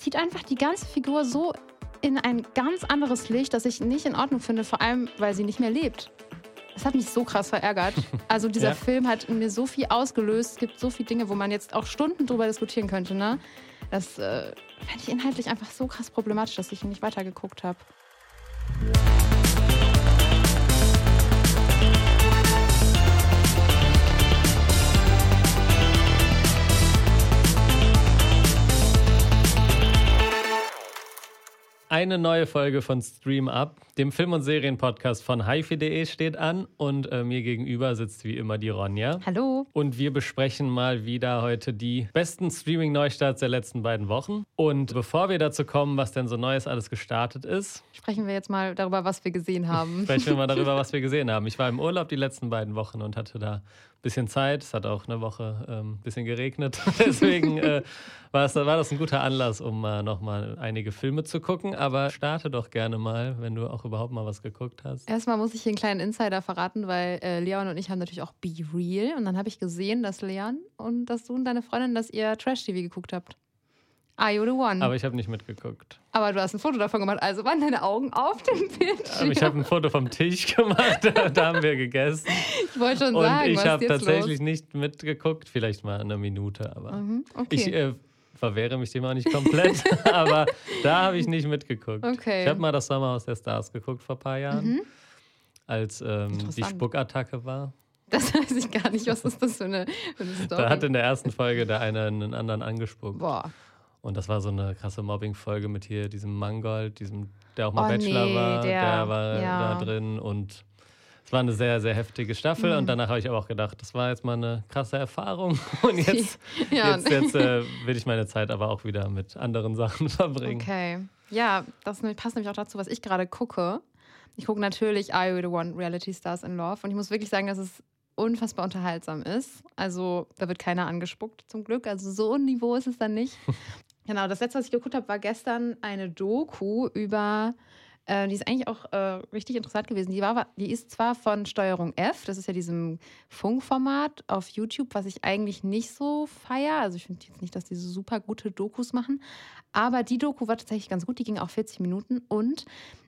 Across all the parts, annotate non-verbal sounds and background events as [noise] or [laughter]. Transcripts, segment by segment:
zieht einfach die ganze Figur so in ein ganz anderes Licht, das ich nicht in Ordnung finde, vor allem, weil sie nicht mehr lebt. Das hat mich so krass verärgert. [laughs] Also dieser Ja. Film hat in mir so viel ausgelöst. Es gibt so viele Dinge, wo man jetzt auch Stunden drüber diskutieren könnte. Ne? Das äh, fand ich inhaltlich einfach so krass problematisch, dass ich ihn nicht weitergeguckt habe. Eine neue Folge von Stream Up, dem Film- und Serienpodcast von hifi.de steht an und äh, mir gegenüber sitzt wie immer die Ronja. Hallo. Und wir besprechen mal wieder heute die besten Streaming-Neustarts der letzten beiden Wochen. Und bevor wir dazu kommen, was denn so Neues alles gestartet ist, Sprechen wir jetzt mal darüber, was wir gesehen [laughs] haben. sprechen wir mal darüber, was wir gesehen haben. Ich war im Urlaub die letzten beiden Wochen und hatte da bisschen Zeit. Es hat auch eine Woche ähm, ein bisschen geregnet. [laughs] Deswegen äh, war, es, war das ein guter Anlass, um äh, nochmal einige Filme zu gucken. Aber starte doch gerne mal, wenn du auch überhaupt mal was geguckt hast. Erstmal muss ich hier einen kleinen Insider verraten, weil äh, Leon und ich haben natürlich auch Be Real. Und dann habe ich gesehen, dass Leon und dass du und deine Freundin, dass ihr Trash-TV geguckt habt. Are you the one? Aber ich habe nicht mitgeguckt. Aber du hast ein Foto davon gemacht, also waren deine Augen auf dem Bildschirm. Aber ich habe ein Foto vom Tisch gemacht, [laughs] da, haben wir gegessen. Ich wollte schon Und sagen, ich habe tatsächlich los? nicht mitgeguckt, vielleicht mal eine Minute, aber Mhm, okay. ich äh, verwehre mich dem auch nicht komplett. [laughs] aber da habe ich nicht mitgeguckt. Okay. Ich habe mal das Sommerhaus der Stars geguckt vor ein paar Jahren, als ähm, die. Spuckattacke war. das [laughs] weiß ich gar nicht, was ist das für eine, für eine Story? Da hat in der ersten Folge der eine einen anderen angespuckt. Boah. Und das war so eine krasse Mobbing-Folge mit hier diesem Mangold, diesem, der auch mal Oh, Bachelor nee, war, der, der- war ja. da drin und es war eine sehr, sehr heftige Staffel Mhm. und danach habe ich aber auch gedacht, das war jetzt mal eine krasse Erfahrung [laughs] und jetzt, [laughs] Ja. jetzt, jetzt äh, will ich meine Zeit aber auch wieder mit anderen Sachen [laughs] verbringen. Okay. Ja, das passt nämlich auch dazu, was ich gerade gucke. Ich gucke natürlich Are You the One Reality Stars in Love und ich muss wirklich sagen, dass es unfassbar unterhaltsam ist. Also da wird keiner angespuckt zum Glück. Also so ein Niveau ist es dann nicht. Genau, das letzte, was ich geguckt habe, war gestern eine Doku über, äh, die ist eigentlich auch äh, richtig interessant gewesen. Die, war, die ist zwar von Steuerung F, das ist ja diesem Funkformat auf YouTube, was ich eigentlich nicht so feier. Also ich finde jetzt nicht, dass die so super gute Dokus machen. Aber die Doku war tatsächlich ganz gut. Die ging auch 40 Minuten und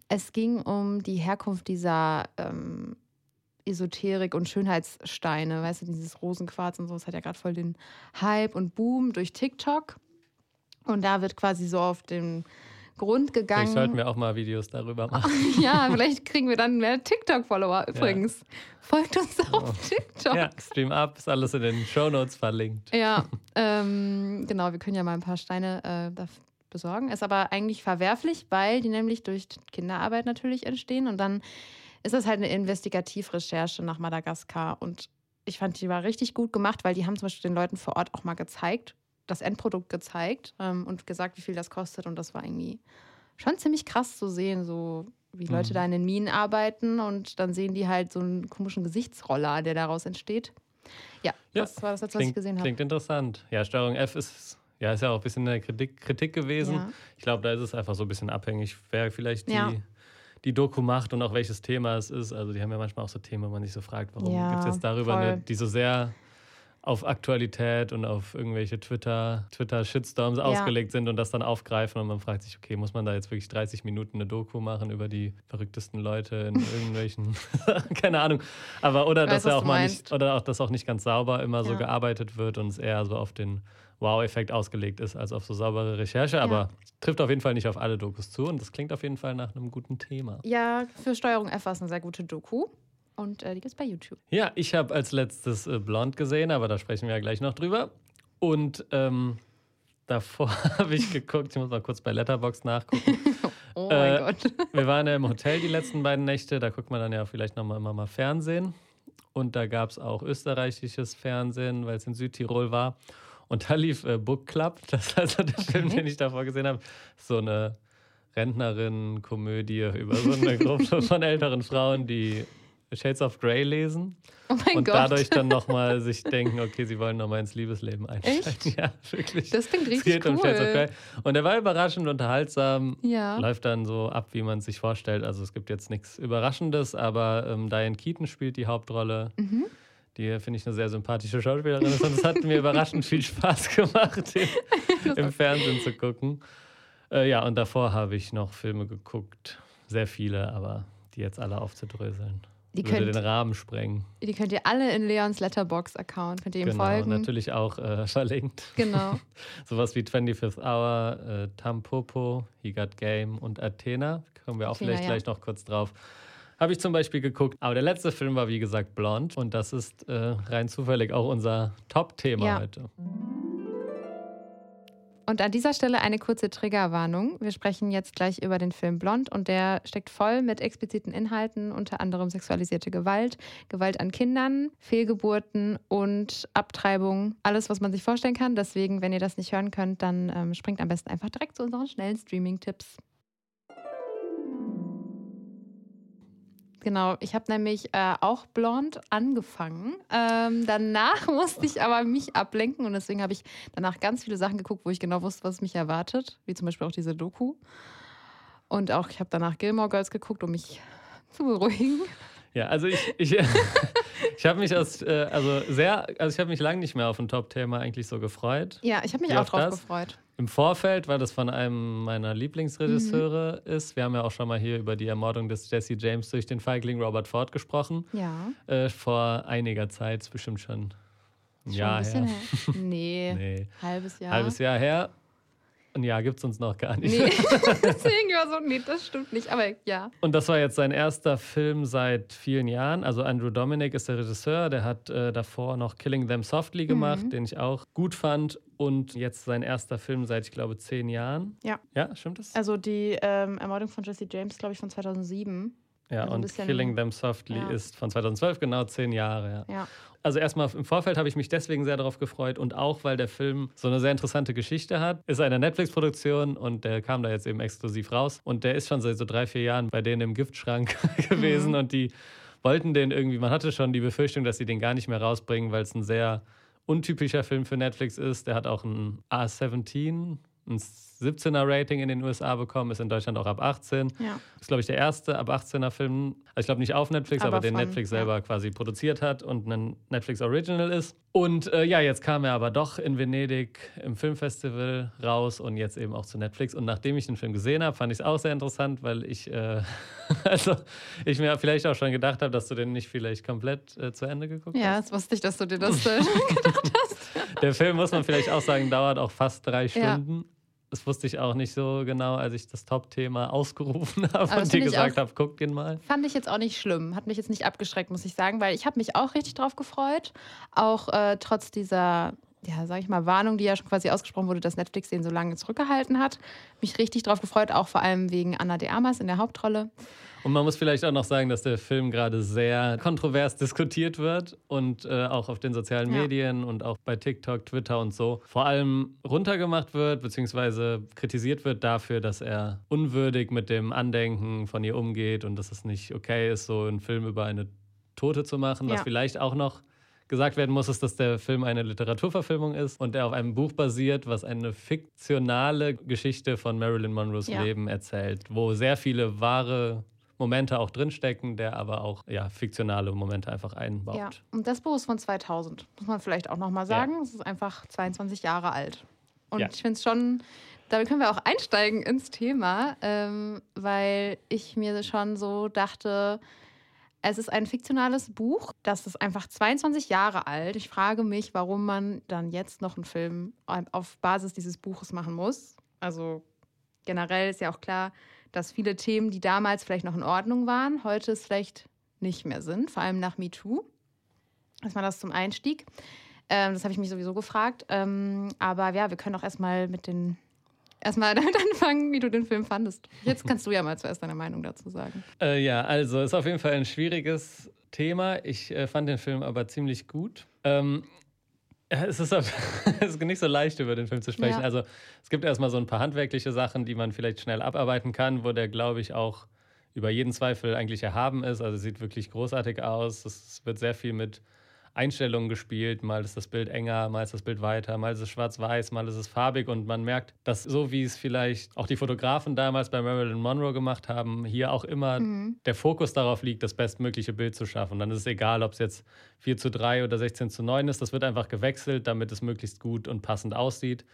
es ging um die Herkunft dieser ähm, Esoterik und Schönheitssteine. Weißt du, dieses Rosenquarz und so. Das hat ja gerade voll den Hype und Boom durch TikTok. Und da wird quasi so auf den Grund gegangen. Vielleicht sollten wir auch mal Videos darüber [laughs] machen. ja, vielleicht kriegen wir dann mehr TikTok-Follower. Übrigens, folgt uns auf TikTok. ja, Stream Up ist alles in den Shownotes verlinkt. Ja, [laughs] ähm, genau, wir können ja mal ein paar Steine äh, da besorgen. Ist aber eigentlich verwerflich, weil die nämlich durch Kinderarbeit natürlich entstehen. Und dann ist das halt eine Investigativrecherche nach Madagaskar. Und ich fand, die war richtig gut gemacht, weil die haben zum Beispiel den Leuten vor Ort auch mal gezeigt, das Endprodukt gezeigt ähm, und gesagt, wie viel das kostet. Und das war irgendwie schon ziemlich krass zu sehen, so wie Leute Mhm. da in den Minen arbeiten und dann sehen die halt so einen komischen Gesichtsroller, der daraus entsteht. Ja, Ja, das war das letzte, was ich gesehen habe. klingt interessant. Ja, Steuerung F ist ja, ist ja auch ein bisschen eine Kritik, Kritik gewesen. Ja. Ich glaube, da ist es einfach so ein bisschen abhängig, wer vielleicht die, Ja. die Doku macht und auch welches Thema es ist. Also die haben ja manchmal auch so Themen, wo man sich so fragt, warum Ja, gibt es jetzt darüber eine, die so sehr auf Aktualität und auf irgendwelche Twitter, Twitter-Shitstorms ausgelegt sind und das dann aufgreifen und man fragt sich, okay, muss man da jetzt wirklich 30 Minuten eine Doku machen über die verrücktesten Leute in [laughs] irgendwelchen, [laughs] keine Ahnung. Aber oder weiß, dass ja auch mal meinst. nicht, oder auch, dass auch nicht ganz sauber immer so Ja. gearbeitet wird und es eher so auf den Wow-Effekt ausgelegt ist, als auf so saubere Recherche. Aber trifft auf jeden Fall nicht auf alle Dokus zu und das klingt auf jeden Fall nach einem guten Thema. Ja, für Steuerung F war es eine sehr gute Doku. Und äh, die gibt es bei YouTube. Ja, ich habe als letztes äh, Blond gesehen, aber da sprechen wir ja gleich noch drüber. Und ähm, davor [laughs] habe ich geguckt, ich muss mal kurz bei Letterbox nachgucken. [laughs] Oh Äh, mein Gott. [laughs] Wir waren ja im Hotel die letzten beiden Nächte, da guckt man dann ja vielleicht nochmal immer mal Fernsehen. Und da gab es auch österreichisches Fernsehen, weil es in Südtirol war. Und da lief äh, Book Club, das ist also der Film, den ich davor gesehen habe. So eine Rentnerin-Komödie über so eine Gruppe von älteren Frauen, die Shades of Grey lesen Oh und Gott. dadurch dann nochmal sich denken, okay, sie wollen nochmal ins Liebesleben einsteigen. Echt? [laughs] Ja, wirklich. das klingt Es richtig geht cool. um Shades of Grey. Und er war überraschend unterhaltsam. Ja. Läuft dann so ab, wie man es sich vorstellt. Also es gibt jetzt nichts Überraschendes, aber ähm, Diane Keaton spielt die Hauptrolle. Mhm. Die finde ich eine sehr sympathische Schauspielerin ist. Und es hat mir überraschend viel Spaß gemacht, den, im [laughs] Fernsehen zu gucken. Äh, ja, und davor habe ich noch Filme geguckt. Sehr viele, aber die jetzt alle aufzudröseln. Die würde könnt, den Rahmen sprengen. die könnt ihr alle in Leons Letterbox-Account, könnt ihr ihm Genau, folgen. natürlich auch äh, [laughs] verlinkt. Genau. [laughs] Sowas wie 25th Hour, äh, Tampopo, He Got Game und Athena. Kommen wir auch Athena, vielleicht ja. gleich noch kurz drauf. Habe ich zum Beispiel geguckt. Aber der letzte Film war, wie gesagt, Blonde. Und das ist äh, rein zufällig auch unser Top-Thema Ja. heute. Und an dieser Stelle eine kurze Triggerwarnung. Wir sprechen jetzt gleich über den Film Blond und der steckt voll mit expliziten Inhalten, unter anderem sexualisierte Gewalt, Gewalt an Kindern, Fehlgeburten und Abtreibung. Alles, was man sich vorstellen kann. Deswegen, wenn ihr das nicht hören könnt, dann ähm, springt am besten einfach direkt zu unseren schnellen Streaming-Tipps. Genau, ich habe nämlich äh, auch blond angefangen. Ähm, danach [laughs] musste ich aber mich ablenken und deswegen habe ich danach ganz viele Sachen geguckt, wo ich genau wusste, was mich erwartet, wie zum Beispiel auch diese Doku. Und auch ich habe danach Gilmore Girls geguckt, um mich zu beruhigen. Ja, also ich, ich, [laughs] ich habe mich aus, äh, also sehr, also ich habe mich lange nicht mehr auf ein Top-Thema eigentlich so gefreut. Ja, ich habe mich auch auf drauf das? gefreut. Im Vorfeld, weil das von einem meiner Lieblingsregisseure Mhm. ist. Wir haben ja auch schon mal hier über die Ermordung des Jesse James durch den Feigling Robert Ford gesprochen. Ja, Äh, vor einiger Zeit, ist bestimmt schon ein schon Jahr ein her. her. [laughs] Nee, Nee, halbes Jahr. halbes Jahr her. Ein Jahr gibt es uns noch gar nicht. Nee, [laughs] [laughs] deswegen war so, nee, das stimmt nicht. Aber ja. Und das war jetzt sein erster Film seit vielen Jahren. Also Andrew Dominic ist der Regisseur, der hat äh, davor noch Killing Them Softly gemacht, Mhm. den ich auch gut fand. Und jetzt sein erster Film seit, ich glaube, zehn Jahren. Ja. Ja, stimmt das? Also die ähm, Ermordung von Jesse James, glaube ich, von 2007. ja, also und Killing Them Softly ja. ist von 2012, genau zehn Jahre. Ja. Ja. Also erstmal im Vorfeld habe ich mich deswegen sehr darauf gefreut und auch, weil der Film so eine sehr interessante Geschichte hat. Ist eine Netflix-Produktion und der kam da jetzt eben exklusiv raus. Und der ist schon seit so drei, vier Jahren bei denen im Giftschrank [laughs] gewesen Mhm. und die wollten den irgendwie, man hatte schon die Befürchtung, dass sie den gar nicht mehr rausbringen, weil es ein sehr untypischer Film für Netflix ist. Der hat auch ein A17, ein 17er Rating in den USA bekommen, ist in Deutschland auch ab 18. Ja. Ist, glaube ich, der erste ab 18er Film, also ich glaube nicht auf Netflix, aber, Aber den von- Netflix ja. selber quasi produziert hat und ein Netflix Original ist. Und äh, ja, jetzt kam er aber doch in Venedig im Filmfestival raus und jetzt eben auch zu Netflix. Und nachdem ich den Film gesehen habe, fand ich es auch sehr interessant, weil ich, äh, [laughs] also ich mir vielleicht auch schon gedacht habe, dass du den nicht vielleicht komplett äh, zu Ende geguckt Ja, hast. jetzt wusste ich, dass du dir das [laughs] äh, [laughs] Der Film, muss man vielleicht auch sagen, dauert auch fast drei Ja. Stunden. Das wusste ich auch nicht so genau, als ich das Top-Thema [laughs] ausgerufen habe und dir gesagt habe, guck den mal. Fand ich jetzt auch nicht schlimm. Hat mich jetzt nicht abgeschreckt, muss ich sagen, weil ich habe mich auch richtig drauf gefreut. Auch äh, trotz dieser, ja, sag ich mal, Warnung, die ja schon quasi ausgesprochen wurde, dass Netflix den so lange zurückgehalten hat. Mich richtig drauf gefreut, auch vor allem wegen Anna de Armas in der Hauptrolle. Und man muss vielleicht auch noch sagen, dass der Film gerade sehr kontrovers diskutiert wird und äh, auch auf den sozialen Ja. Medien und auch bei TikTok, Twitter und so vor allem runtergemacht wird, beziehungsweise kritisiert wird dafür, dass er unwürdig mit dem Andenken von ihr umgeht und dass es nicht okay ist, so einen Film über eine Tote zu machen. Was Ja. vielleicht auch noch gesagt werden muss, ist, dass der Film eine Literaturverfilmung ist und der auf einem Buch basiert, was eine fiktionale Geschichte von Marilyn Monroes Ja. Leben erzählt, wo sehr viele wahre Momente auch drinstecken, der aber auch ja, fiktionale Momente einfach einbaut. Ja. Und das Buch ist von 2000, muss man vielleicht auch nochmal sagen. Es ist einfach 22 Jahre alt. Und Ja. ich finde es schon, damit können wir auch einsteigen ins Thema, ähm, weil ich mir schon so dachte, es ist ein fiktionales Buch, das ist einfach 22 Jahre alt. Ich frage mich, warum man dann jetzt noch einen Film auf Basis dieses Buches machen muss. Also generell ist ja auch klar, dass viele Themen, die damals vielleicht noch in Ordnung waren, heute es vielleicht nicht mehr sind, vor allem nach MeToo. Erstmal das zum Einstieg. Ähm, das habe ich mich sowieso gefragt. Ähm, aber ja, wir können auch erstmal mit den erstmal [laughs] damit anfangen, wie du den Film fandest. Jetzt kannst du ja mal zuerst deine Meinung dazu sagen. Äh, ja, also ist auf jeden Fall ein schwieriges Thema. Ich äh, fand den Film aber ziemlich gut. Ähm, es ist, auf, [laughs] es ist nicht so leicht, über den Film zu sprechen. Ja. Also es gibt erstmal so ein paar handwerkliche Sachen, die man vielleicht schnell abarbeiten kann, wo der, glaube ich, auch über jeden Zweifel eigentlich erhaben ist. Also sieht wirklich großartig aus. Es wird sehr viel mit Einstellungen gespielt. Mal ist das Bild enger, mal ist das Bild weiter, mal ist es schwarz-weiß, mal ist es farbig. Und man merkt, dass so wie es vielleicht auch die Fotografen damals bei Marilyn Monroe gemacht haben, hier auch immer Mhm. der Fokus darauf liegt, das bestmögliche Bild zu schaffen. Und dann ist es egal, ob es jetzt 4 zu 3 oder 16 zu 9 ist. Das wird einfach gewechselt, damit es möglichst gut und passend aussieht.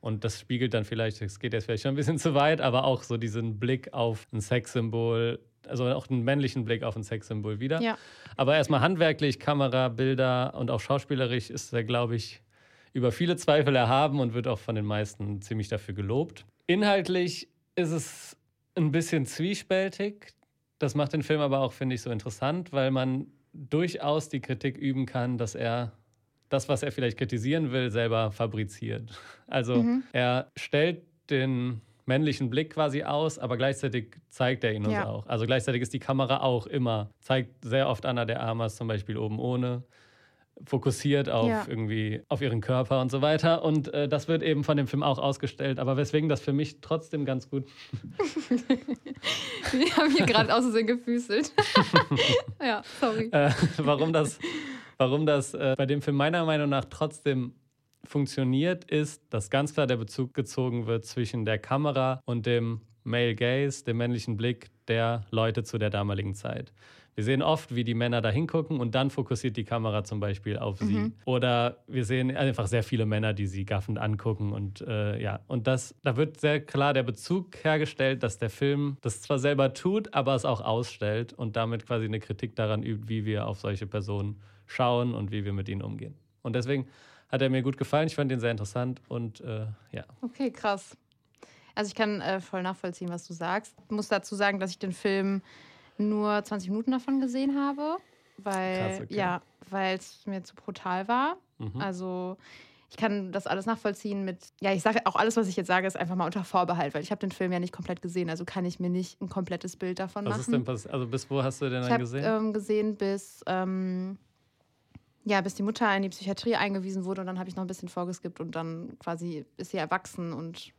Und das spiegelt dann vielleicht, es geht jetzt vielleicht schon ein bisschen [laughs] zu weit, aber auch so diesen Blick auf ein Sexsymbol, also auch einen männlichen Blick auf ein Sexsymbol wieder. Ja. Aber erstmal handwerklich, Kamera, Bilder und auch schauspielerisch ist er, glaube ich, über viele Zweifel erhaben und wird auch von den meisten ziemlich dafür gelobt. Inhaltlich ist es ein bisschen zwiespältig. Das macht den Film aber auch, finde ich, so interessant, weil man durchaus die Kritik üben kann, dass er das, was er vielleicht kritisieren will, selber fabriziert. Also mhm. er stellt den männlichen Blick quasi aus, aber gleichzeitig zeigt er ihn uns ja. auch. Also gleichzeitig ist die Kamera auch immer, zeigt sehr oft Anna der Armas zum Beispiel oben ohne, fokussiert auf ja. irgendwie auf ihren Körper und so weiter. Und äh, das wird eben von dem Film auch ausgestellt, aber weswegen das für mich trotzdem ganz gut. [laughs] Wir haben hier gerade aus Versehen gefüßelt. [laughs] ja, sorry. Äh, warum das Warum das äh, bei dem Film meiner Meinung nach trotzdem funktioniert, ist, dass ganz klar der Bezug gezogen wird zwischen der Kamera und dem Male Gaze, dem männlichen Blick der Leute zu der damaligen Zeit. Wir sehen oft, wie die Männer da hingucken und dann fokussiert die Kamera zum Beispiel auf mhm. sie. Oder wir sehen einfach sehr viele Männer, die sie gaffend angucken. Und äh, ja, und das, da wird sehr klar der Bezug hergestellt, dass der Film das zwar selber tut, aber es auch ausstellt und damit quasi eine Kritik daran übt, wie wir auf solche Personen schauen und wie wir mit ihnen umgehen. Und deswegen hat er mir gut gefallen. Ich fand ihn sehr interessant und äh, ja. Okay, krass. Also ich kann äh, voll nachvollziehen, was du sagst. Ich muss dazu sagen, dass ich den Film nur 20 Minuten davon gesehen habe, weil krass, okay. ja, weil es mir zu brutal war. Mhm. Also ich kann das alles nachvollziehen mit, ja, ich sage auch alles, was ich jetzt sage, ist einfach mal unter Vorbehalt, weil ich habe den Film ja nicht komplett gesehen, also kann ich mir nicht ein komplettes Bild davon was machen. Was ist denn passiert? Also bis wo hast du den ich dann gesehen? Ich habe ähm, gesehen bis ähm, ja, bis die Mutter in die Psychiatrie eingewiesen wurde und dann habe ich noch ein bisschen vorgeskippt und dann quasi ist sie erwachsen und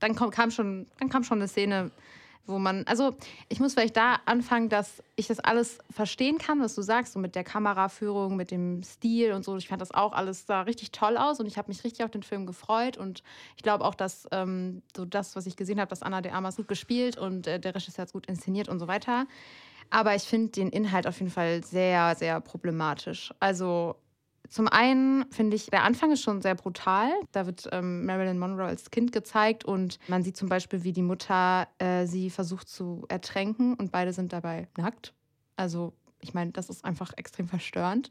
dann kam schon, dann kam schon eine Szene, wo man, also ich muss vielleicht da anfangen, dass ich das alles verstehen kann, was du sagst, so mit der Kameraführung, mit dem Stil und so. Ich fand das auch alles sah richtig toll aus und ich habe mich richtig auf den Film gefreut und ich glaube auch, dass ähm, so das, was ich gesehen habe, dass Anna de Armas gut gespielt und äh, der Regisseur hat gut inszeniert und so weiter. Aber ich finde den Inhalt auf jeden Fall sehr, sehr problematisch. Also zum einen finde ich, der Anfang ist schon sehr brutal. Da wird ähm, Marilyn Monroe als Kind gezeigt und man sieht zum Beispiel, wie die Mutter äh, sie versucht zu ertränken und beide sind dabei nackt. Also ich meine, das ist einfach extrem verstörend.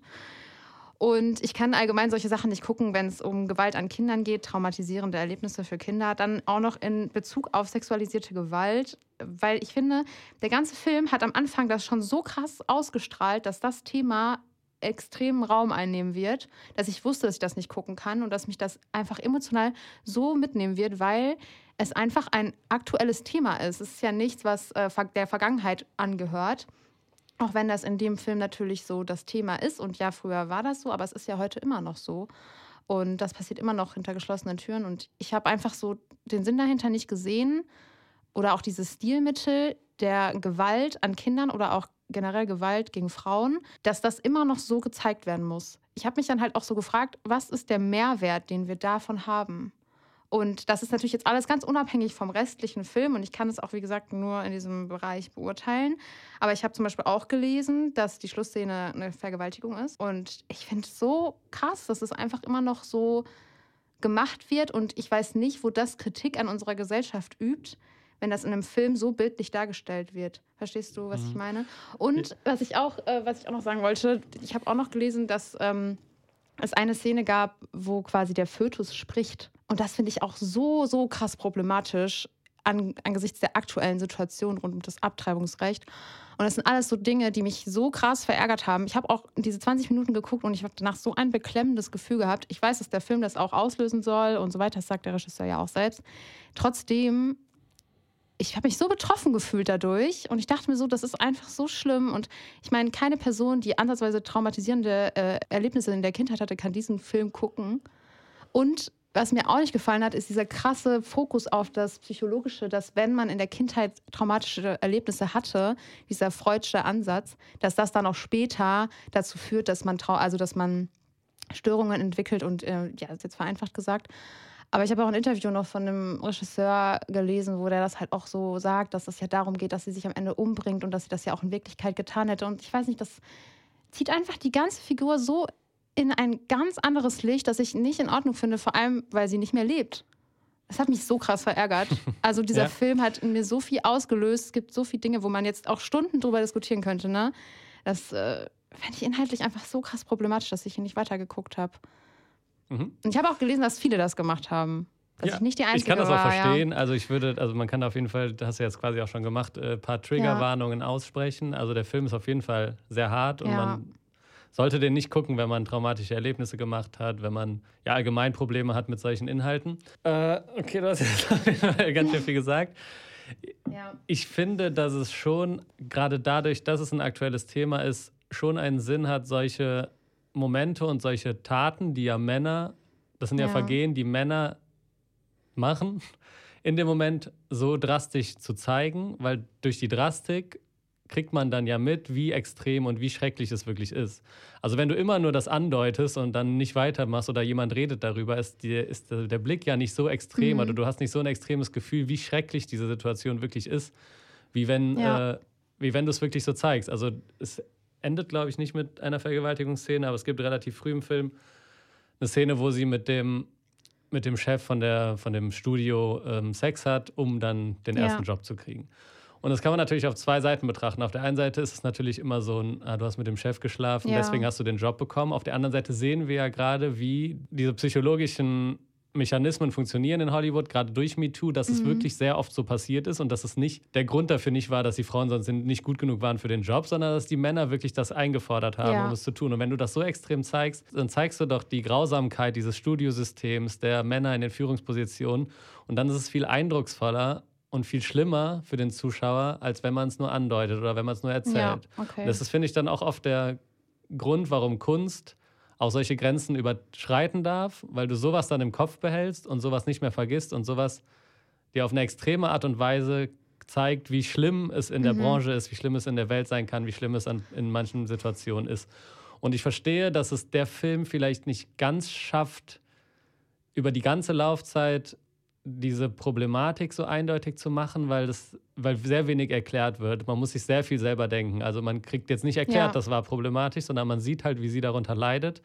Und ich kann allgemein solche Sachen nicht gucken, wenn es um Gewalt an Kindern geht, traumatisierende Erlebnisse für Kinder, dann auch noch in Bezug auf sexualisierte Gewalt, weil ich finde, der ganze Film hat am Anfang das schon so krass ausgestrahlt, dass das Thema extremen Raum einnehmen wird, dass ich wusste, dass ich das nicht gucken kann und dass mich das einfach emotional so mitnehmen wird, weil es einfach ein aktuelles Thema ist. Es ist ja nichts, was äh, der Vergangenheit angehört. Auch wenn das in dem Film natürlich so das Thema ist. Und ja, früher war das so, aber es ist ja heute immer noch so. Und das passiert immer noch hinter geschlossenen Türen. Und ich habe einfach so den Sinn dahinter nicht gesehen. Oder auch dieses Stilmittel der Gewalt an Kindern oder auch generell Gewalt gegen Frauen, dass das immer noch so gezeigt werden muss. Ich habe mich dann halt auch so gefragt, was ist der Mehrwert, den wir davon haben? Und das ist natürlich jetzt alles ganz unabhängig vom restlichen Film und ich kann es auch, wie gesagt, nur in diesem Bereich beurteilen. Aber ich habe zum Beispiel auch gelesen, dass die Schlussszene eine Vergewaltigung ist. Und ich finde es so krass, dass es einfach immer noch so gemacht wird und ich weiß nicht, wo das Kritik an unserer Gesellschaft übt, wenn das in einem Film so bildlich dargestellt wird. Verstehst du, was mhm. ich meine? Und was ich auch, äh, was ich auch noch sagen wollte, ich habe auch noch gelesen, dass ähm, es eine Szene gab, wo quasi der Fötus spricht. Und das finde ich auch so, so krass problematisch an, angesichts der aktuellen Situation rund um das Abtreibungsrecht. Und das sind alles so Dinge, die mich so krass verärgert haben. Ich habe auch diese 20 Minuten geguckt und ich habe danach so ein beklemmendes Gefühl gehabt. Ich weiß, dass der Film das auch auslösen soll und so weiter. Das sagt der Regisseur ja auch selbst. Trotzdem ich habe mich so betroffen gefühlt dadurch und ich dachte mir so, das ist einfach so schlimm und ich meine, keine Person, die ansatzweise traumatisierende äh, Erlebnisse in der Kindheit hatte, kann diesen Film gucken. Und was mir auch nicht gefallen hat, ist dieser krasse Fokus auf das Psychologische, dass wenn man in der Kindheit traumatische Erlebnisse hatte, dieser freudsche Ansatz, dass das dann auch später dazu führt, dass man also dass man Störungen entwickelt und äh, ja, ist jetzt vereinfacht gesagt. Aber ich habe auch ein Interview noch von einem Regisseur gelesen, wo der das halt auch so sagt, dass es ja darum geht, dass sie sich am Ende umbringt und dass sie das ja auch in Wirklichkeit getan hätte. Und ich weiß nicht, das zieht einfach die ganze Figur so in ein ganz anderes Licht, das ich nicht in Ordnung finde, vor allem, weil sie nicht mehr lebt. Das hat mich so krass verärgert. [laughs] Also dieser Ja. Film hat in mir so viel ausgelöst. Es gibt so viele Dinge, wo man jetzt auch Stunden drüber diskutieren könnte. Ne? Das äh, fand ich inhaltlich einfach so krass problematisch, dass ich hier nicht weitergeguckt habe. Mhm. Und ich habe auch gelesen, dass viele das gemacht haben. Dass Ja, ich nicht die Einzige ich kann das auch war. verstehen. Also ich würde, also man kann auf jeden Fall, das hast du jetzt quasi auch schon gemacht, ein paar Triggerwarnungen aussprechen. Also der Film ist auf jeden Fall sehr hart und Ja. man sollte den nicht gucken, wenn man traumatische Erlebnisse gemacht hat, wenn man ja allgemein Probleme hat mit solchen Inhalten. Äh, okay, du hast jetzt [laughs] ganz schön viel gesagt. Ja. Ich finde, dass es schon, gerade dadurch, dass es ein aktuelles Thema ist, schon einen Sinn hat, solche Momente und solche Taten, die ja Männer, das sind ja, Ja. Vergehen, die Männer machen, in dem Moment so drastisch zu zeigen, weil durch die Drastik kriegt man dann ja mit, wie extrem und wie schrecklich es wirklich ist. Also wenn du immer nur das andeutest und dann nicht weitermachst oder jemand redet darüber, ist, dir, ist der Blick ja nicht so extrem Mhm. oder du hast nicht so ein extremes Gefühl, wie schrecklich diese Situation wirklich ist, wie wenn, Ja. äh, wie wenn du es wirklich so zeigst. Also es endet, glaube ich, nicht mit einer Vergewaltigungsszene, aber es gibt relativ früh im Film eine Szene, wo sie mit dem, mit dem Chef von, der, von dem Studio ähm, Sex hat, um dann den Ja. ersten Job zu kriegen. Und das kann man natürlich auf zwei Seiten betrachten. Auf der einen Seite ist es natürlich immer so ein, ah, du hast mit dem Chef geschlafen, Ja. deswegen hast du den Job bekommen. Auf der anderen Seite sehen wir ja gerade, wie diese psychologischen Mechanismen funktionieren in Hollywood, gerade durch MeToo, dass es Mhm. wirklich sehr oft so passiert ist und dass es nicht der Grund dafür nicht war, dass die Frauen sonst nicht gut genug waren für den Job, sondern dass die Männer wirklich das eingefordert haben, Ja. um es zu tun. Und wenn du das so extrem zeigst, dann zeigst du doch die Grausamkeit dieses Studiosystems der Männer in den Führungspositionen und dann ist es viel eindrucksvoller und viel schlimmer für den Zuschauer, als wenn man es nur andeutet oder wenn man es nur erzählt. Ja, okay. Das ist, finde ich, dann auch oft der Grund, warum Kunst auch solche Grenzen überschreiten darf, weil du sowas dann im Kopf behältst und sowas nicht mehr vergisst und sowas dir auf eine extreme Art und Weise zeigt, wie schlimm es in der Mhm. Branche ist, wie schlimm es in der Welt sein kann, wie schlimm es an, in manchen Situationen ist. Und ich verstehe, dass es der Film vielleicht nicht ganz schafft, über die ganze Laufzeit diese Problematik so eindeutig zu machen, weil das, weil sehr wenig erklärt wird. Man muss sich sehr viel selber denken. Also man kriegt jetzt nicht erklärt, Ja. das war problematisch, sondern man sieht halt, wie sie darunter leidet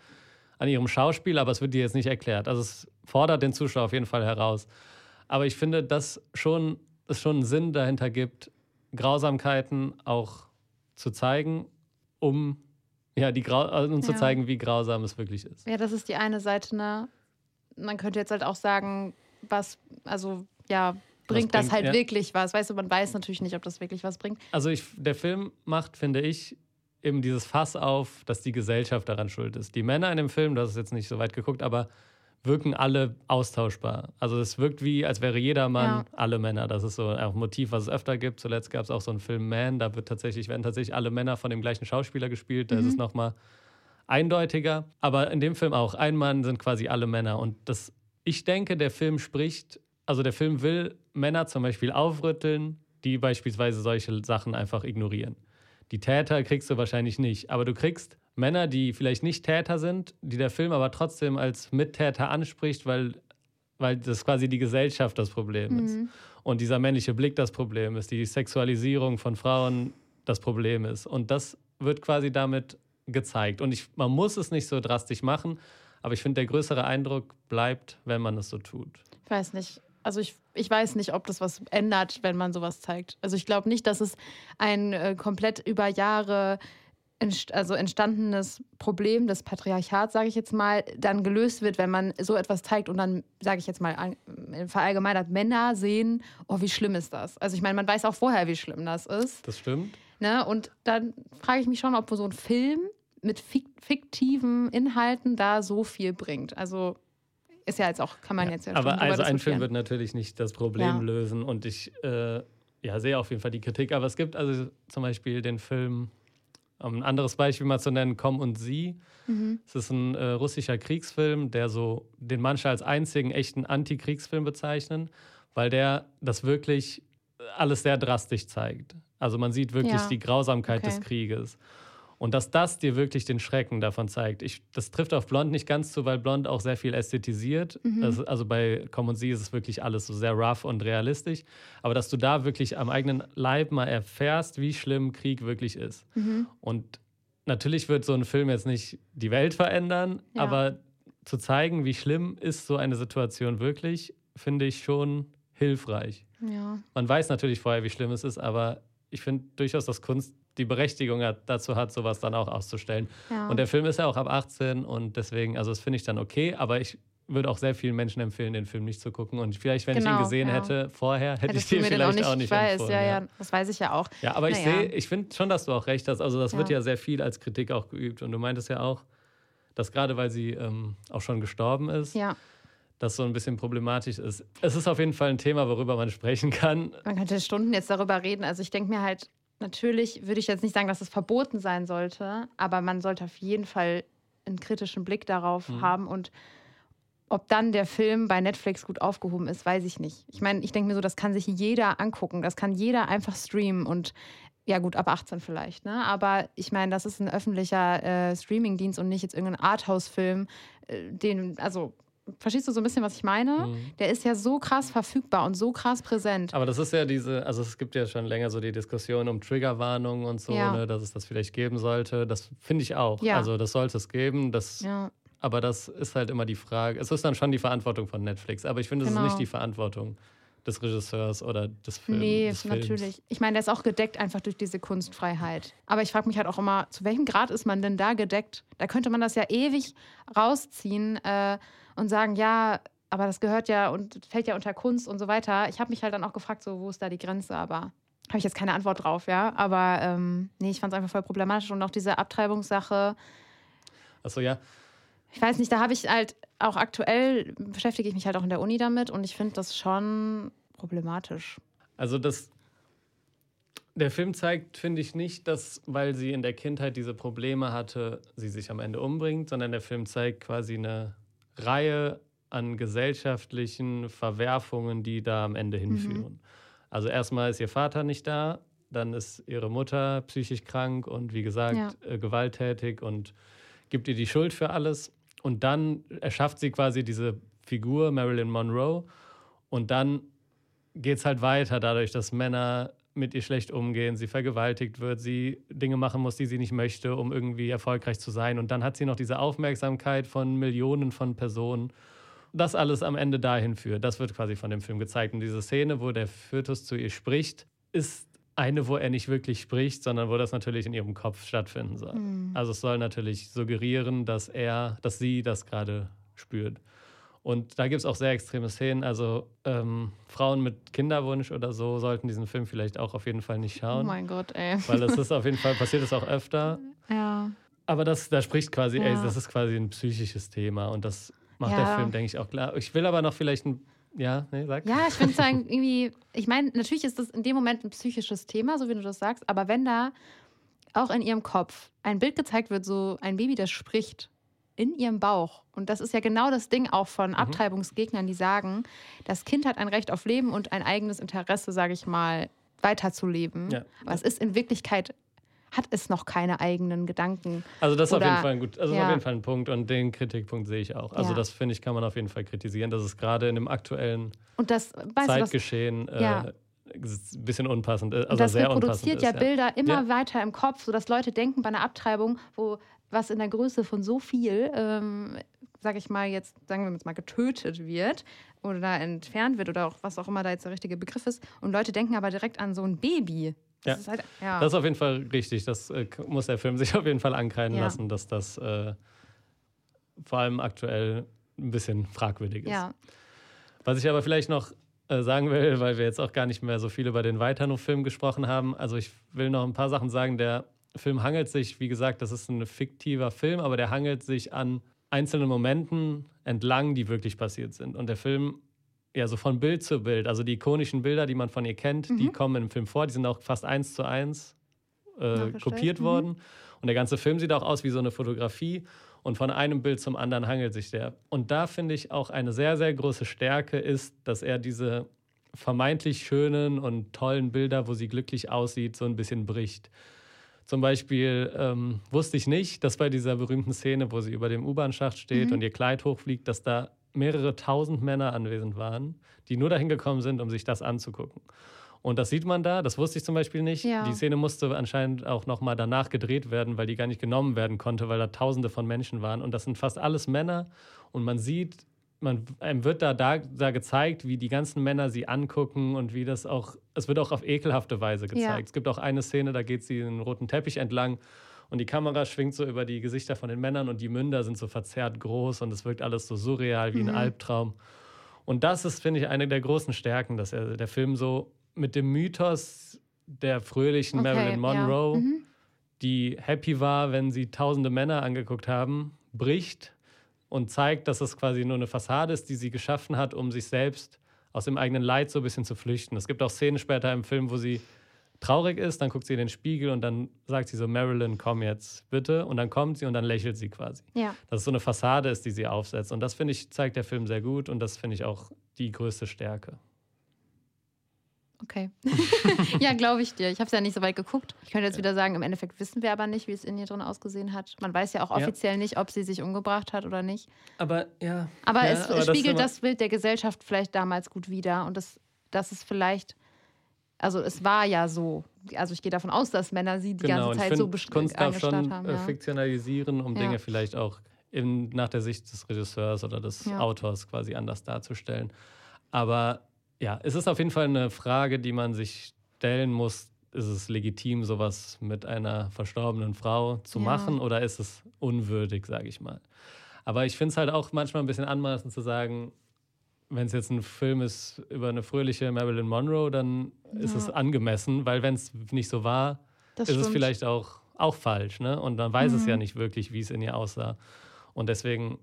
an ihrem Schauspiel, aber es wird dir jetzt nicht erklärt. Also es fordert den Zuschauer auf jeden Fall heraus. Aber ich finde, dass schon, es schon einen Sinn dahinter gibt, Grausamkeiten auch zu zeigen, um, ja, die Grau also um zu Ja. zeigen, wie grausam es wirklich ist. Ja, das ist die eine Seite, ne? Man könnte jetzt halt auch sagen, was, also ja, bringt das bringt- halt ja. wirklich was? Weißt du, man weiß natürlich nicht, ob das wirklich was bringt. Also ich, der Film macht, finde ich, eben dieses Fass auf, dass die Gesellschaft daran schuld ist. Die Männer in dem Film, hast es jetzt nicht so weit geguckt, aber wirken alle austauschbar. Also es wirkt wie, als wäre jeder Mann Ja. alle Männer. Das ist so ein Motiv, was es öfter gibt. Zuletzt gab es auch so einen Film Man, da wird tatsächlich, werden tatsächlich alle Männer von dem gleichen Schauspieler gespielt. Da ist Mhm. es nochmal eindeutiger. Aber in dem Film auch, ein Mann sind quasi alle Männer. Und das, ich denke, der Film spricht, also der Film will Männer zum Beispiel aufrütteln, die beispielsweise solche Sachen einfach ignorieren. Die Täter kriegst du wahrscheinlich nicht, aber du kriegst Männer, die vielleicht nicht Täter sind, die der Film aber trotzdem als Mittäter anspricht, weil, weil das quasi die Gesellschaft das Problem ist. Mhm. Und dieser männliche Blick das Problem ist, die Sexualisierung von Frauen das Problem ist. Und das wird quasi damit gezeigt. Und ich, man muss es nicht so drastisch machen, aber ich finde, der größere Eindruck bleibt, wenn man es so tut. Ich weiß nicht. Also ich, ich weiß nicht, ob das was ändert, wenn man sowas zeigt. Also ich glaube nicht, dass es ein äh, komplett über Jahre entst also entstandenes Problem des Patriarchats, sage ich jetzt mal, dann gelöst wird, wenn man so etwas zeigt und dann, sage ich jetzt mal, an- verallgemeinert Männer sehen, oh, wie schlimm ist das? Also ich meine, man weiß auch vorher, wie schlimm das ist. Das stimmt. Ne? Und dann frage ich mich schon, ob so ein Film mit fik fiktiven Inhalten da so viel bringt. Also ist ja jetzt auch, kann man jetzt ja Aber also ein Film wird natürlich nicht das Problem Ja. lösen und ich äh, ja, sehe auf jeden Fall die Kritik. Aber es gibt also zum Beispiel den Film, um ein anderes Beispiel mal zu nennen, Komm und Sie. Mhm. Es ist ein äh, russischer Kriegsfilm, der so den manche als einzigen echten Antikriegsfilm bezeichnen, weil der das wirklich alles sehr drastisch zeigt. Also man sieht wirklich Ja. die Grausamkeit Okay. des Krieges. Und dass das dir wirklich den Schrecken davon zeigt. Ich, das trifft auf Blond nicht ganz zu, weil Blond auch sehr viel ästhetisiert. Mhm. Das, also bei Komm und Sie ist es wirklich alles so sehr rough und realistisch. Aber dass du da wirklich am eigenen Leib mal erfährst, wie schlimm Krieg wirklich ist. Mhm. Und natürlich wird so ein Film jetzt nicht die Welt verändern, Ja. aber zu zeigen, wie schlimm ist so eine Situation wirklich, finde ich schon hilfreich. Ja. Man weiß natürlich vorher, wie schlimm es ist, aber ich finde durchaus, dass Kunst die Berechtigung hat, dazu hat, sowas dann auch auszustellen. Ja. Und der Film ist ja auch ab 18 und deswegen, also das finde ich dann okay, aber ich würde auch sehr vielen Menschen empfehlen, den Film nicht zu gucken. Und vielleicht, wenn ich Genau, ihn gesehen ja. hätte vorher, hätte Hättest ich den den auch vielleicht nicht, auch nicht ich weiß, empfohlen. ja, ja, das weiß ich ja auch. Ja, aber ich Naja. sehe, ich finde schon, dass du auch recht hast. Also das wird Ja. ja sehr viel als Kritik auch geübt. Und du meintest ja auch, dass gerade weil sie ähm, auch schon gestorben ist, Ja, das so ein bisschen problematisch ist. Es ist auf jeden Fall ein Thema, worüber man sprechen kann. man könnte Stunden jetzt darüber reden. Also ich denke mir halt, natürlich würde ich jetzt nicht sagen, dass es verboten sein sollte, aber man sollte auf jeden Fall einen kritischen Blick darauf Mhm. haben und ob dann der Film bei Netflix gut aufgehoben ist, weiß ich nicht. Ich meine, ich denke mir so, das kann sich jeder angucken, das kann jeder einfach streamen und ja gut, ab 18 vielleicht, ne? Aber ich meine, das ist ein öffentlicher äh, Streamingdienst und nicht jetzt irgendein Arthouse-Film, äh, den, also verstehst du so ein bisschen, was ich meine? Mhm. Der ist ja so krass verfügbar und so krass präsent. Aber das ist ja diese, also es gibt ja schon länger so die Diskussion um Triggerwarnungen und so, Ja. ne, dass es das vielleicht geben sollte. Das finde ich auch. Ja. Also das sollte es geben. Das, Ja, Aber das ist halt immer die Frage. Es ist dann schon die Verantwortung von Netflix. Aber ich finde, es Genau. ist nicht die Verantwortung des Regisseurs oder des, Film, nee, des Films. natürlich. Ich meine, der ist auch gedeckt einfach durch diese Kunstfreiheit. Aber ich frage mich halt auch immer, zu welchem Grad ist man denn da gedeckt? Da könnte man das ja ewig rausziehen äh, und sagen, ja, aber das gehört ja und fällt ja unter Kunst und so weiter. Ich habe mich halt dann auch gefragt, so, wo ist da die Grenze? Aber habe ich jetzt keine Antwort drauf, ja. Aber ähm, nee, ich fand es einfach voll problematisch. Und auch diese Abtreibungssache, Achso, ja. ich weiß nicht, da habe ich halt auch aktuell beschäftige ich mich halt auch in der Uni damit und ich finde das schon problematisch. Also das. Der Film zeigt, finde ich, nicht, dass, weil sie in der Kindheit diese Probleme hatte, sie sich am Ende umbringt, sondern der Film zeigt quasi eine Reihe an gesellschaftlichen Verwerfungen, die da am Ende hinführen. Also erstmal ist ihr Vater nicht da, dann ist ihre Mutter psychisch krank und wie gesagt Ja. äh, gewalttätig und gibt ihr die Schuld für alles. Und dann erschafft sie quasi diese Figur Marilyn Monroe und dann geht es halt weiter, dadurch, dass Männer mit ihr schlecht umgehen, sie vergewaltigt wird, sie Dinge machen muss, die sie nicht möchte, um irgendwie erfolgreich zu sein. Und dann hat sie noch diese Aufmerksamkeit von Millionen von Personen. Das alles am Ende dahin führt. Das wird quasi von dem Film gezeigt. Und diese Szene, wo der Fötus zu ihr spricht, ist eine, wo er nicht wirklich spricht, sondern wo das natürlich in ihrem Kopf stattfinden soll. Also es soll natürlich suggerieren, dass er, dass sie das gerade spürt. Und da gibt es auch sehr extreme Szenen. Also ähm, Frauen mit Kinderwunsch oder so sollten diesen Film vielleicht auch auf jeden Fall nicht Oh schauen. mein Gott, ey. weil das [laughs] ist auf jeden Fall, passiert es auch öfter. Ja. Aber das, da spricht quasi, ey, Ja. das ist quasi ein psychisches Thema. Und das macht Ja. der Film, denke ich, auch klar. Ich will aber noch vielleicht ein, ja, nee, sag. Ja, ich finde es dann irgendwie, ich meine, natürlich ist das in dem Moment ein psychisches Thema, so wie du das sagst, aber wenn da auch in ihrem Kopf ein Bild gezeigt wird, so ein Baby, das spricht in ihrem Bauch. Und das ist ja genau das Ding auch von Mhm. Abtreibungsgegnern, die sagen, das Kind hat ein Recht auf Leben und ein eigenes Interesse, sage ich mal, weiterzuleben. Ja. Aber es ist in Wirklichkeit, hat es noch keine eigenen Gedanken. Also das ist auf Oder- jeden Fall ein gut, also ja. auf jeden Fall ein Punkt und den Kritikpunkt sehe ich auch. Also Ja. das finde ich, kann man auf jeden Fall kritisieren, dass es gerade in dem aktuellen Und das, Zeitgeschehen äh, Ja. ein bisschen unpassend ist. Und Also das sehr reproduziert ist. ja Bilder immer weiter im Kopf, sodass Leute denken bei einer Abtreibung, wo was in der Größe von so viel, ähm, sage ich mal jetzt, sagen wir jetzt mal, getötet wird oder entfernt wird oder auch was auch immer da jetzt der richtige Begriff ist. Und Leute denken aber direkt an so ein Baby. Das Ja. ist halt, ja. Das ist auf jeden Fall richtig. Das äh, muss der Film [laughs] sich auf jeden Fall ankreiden Ja. lassen, dass das äh, vor allem aktuell ein bisschen fragwürdig ist. ja. Was ich aber vielleicht noch äh, sagen will, weil wir jetzt auch gar nicht mehr so viel über den Weiterno-Film gesprochen haben. Also ich will noch ein paar Sachen sagen. Der Film hangelt sich, wie gesagt, das ist ein fiktiver Film, aber der hangelt sich an einzelnen Momenten entlang, die wirklich passiert sind. Und der Film, ja, so von Bild zu Bild, also die ikonischen Bilder, die man von ihr kennt, die kommen im Film vor, die sind auch fast eins zu eins äh, kopiert mhm. worden. Und der ganze Film sieht auch aus wie so eine Fotografie. Und von einem Bild zum anderen hangelt sich der. Und da finde ich auch eine sehr, sehr große Stärke ist, dass er diese vermeintlich schönen und tollen Bilder, wo sie glücklich aussieht, so ein bisschen bricht. Zum Beispiel ähm, wusste ich nicht, dass bei dieser berühmten Szene, wo sie über dem U-Bahn-Schacht steht und ihr Kleid hochfliegt, dass da mehrere tausend Männer anwesend waren, die nur dahin gekommen sind, um sich das anzugucken. Und das sieht man da, das wusste ich zum Beispiel nicht. Ja. Die Szene musste anscheinend auch nochmal danach gedreht werden, weil die gar nicht genommen werden konnte, weil da tausende von Menschen waren. Und das sind fast alles Männer. Und man sieht man, einem wird da, da, da gezeigt, wie die ganzen Männer sie angucken und wie das auch, es wird auch auf ekelhafte Weise gezeigt. Ja. Es gibt auch eine Szene, da geht sie den roten Teppich entlang und die Kamera schwingt so über die Gesichter von den Männern und die Münder sind so verzerrt groß und es wirkt alles so surreal wie mhm. ein Albtraum. Und das ist, finde ich, eine der großen Stärken, dass er, der Film so mit dem Mythos der fröhlichen okay, Marilyn Monroe, ja. mhm. die happy war, wenn sie tausende Männer angeguckt haben, bricht und zeigt, dass es quasi nur eine Fassade ist, die sie geschaffen hat, um sich selbst aus dem eigenen Leid so ein bisschen zu flüchten. Es gibt auch Szenen später im Film, wo sie traurig ist, dann guckt sie in den Spiegel und dann sagt sie so, Marilyn, komm jetzt bitte. Und dann kommt sie und dann lächelt sie quasi. Ja. Dass es so eine Fassade ist, die sie aufsetzt. Und das, finde ich, zeigt der Film sehr gut und das finde ich auch die größte Stärke. Okay. [laughs] ja, glaube ich dir. Ich habe es ja nicht so weit geguckt. Ich könnte jetzt wieder sagen, im Endeffekt wissen wir aber nicht, wie es in ihr drin ausgesehen hat. Man weiß ja auch offiziell ja. nicht, ob sie sich umgebracht hat oder nicht. Aber ja. Aber ja, es aber spiegelt das, das, Bild der Gesellschaft vielleicht damals gut wider. Und das, das ist vielleicht, also es war ja so. Also ich gehe davon aus, dass Männer sie die genau, ganze Zeit so bestimmt Kunst darf schon haben, äh, ja. fiktionalisieren, um Dinge vielleicht auch in, nach der Sicht des Regisseurs oder des Autors quasi anders darzustellen. Aber ja, es ist auf jeden Fall eine Frage, die man sich stellen muss. Ist es legitim, sowas mit einer verstorbenen Frau zu ja. machen oder ist es unwürdig, sage ich mal? Aber ich finde es halt auch manchmal ein bisschen anmaßend zu sagen, wenn es jetzt ein Film ist über eine fröhliche Marilyn Monroe, dann ja. ist es angemessen, weil wenn es nicht so war, das ist stimmt. es vielleicht auch, auch falsch. Ne? Und man weiß mhm. es ja nicht wirklich, wie es in ihr aussah. Und deswegen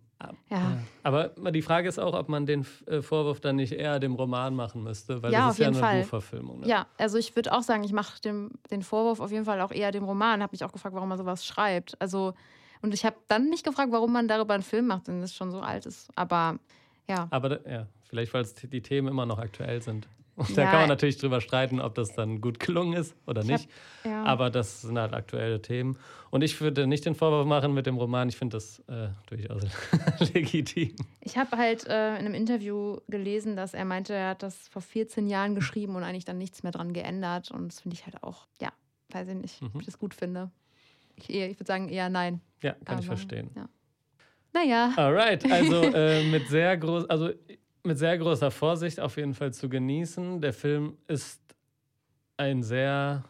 ja. Aber die Frage ist auch, ob man den äh, Vorwurf dann nicht eher dem Roman machen müsste, weil ja, das ist ja eine Fall. Buchverfilmung. Ne? Ja, also ich würde auch sagen, ich mache den Vorwurf auf jeden Fall auch eher dem Roman. Habe mich auch gefragt, warum man sowas schreibt. Also und ich habe dann mich gefragt, warum man darüber einen Film macht, wenn das schon so alt ist. Aber ja. Aber ja, vielleicht weil die Themen immer noch aktuell sind. [laughs] Und ja, da kann man natürlich drüber streiten, ob das dann gut gelungen ist oder nicht. Hab, ja. Aber das sind halt aktuelle Themen. Und ich würde nicht den Vorwurf machen mit dem Roman. Ich finde das äh, durchaus [laughs] legitim. Ich habe halt äh, in einem Interview gelesen, dass er meinte, er hat das vor 14 Jahren geschrieben und eigentlich dann nichts mehr dran geändert. Und das finde ich halt auch, ja, weiß ich nicht, mhm. ob ich das gut finde. Ich, ich würde sagen eher nein. Ja, kann Aber, ich verstehen. Ja. Naja. Alright, also [laughs] äh, mit sehr groß, also mit sehr großer Vorsicht auf jeden Fall zu genießen. Der Film ist ein sehr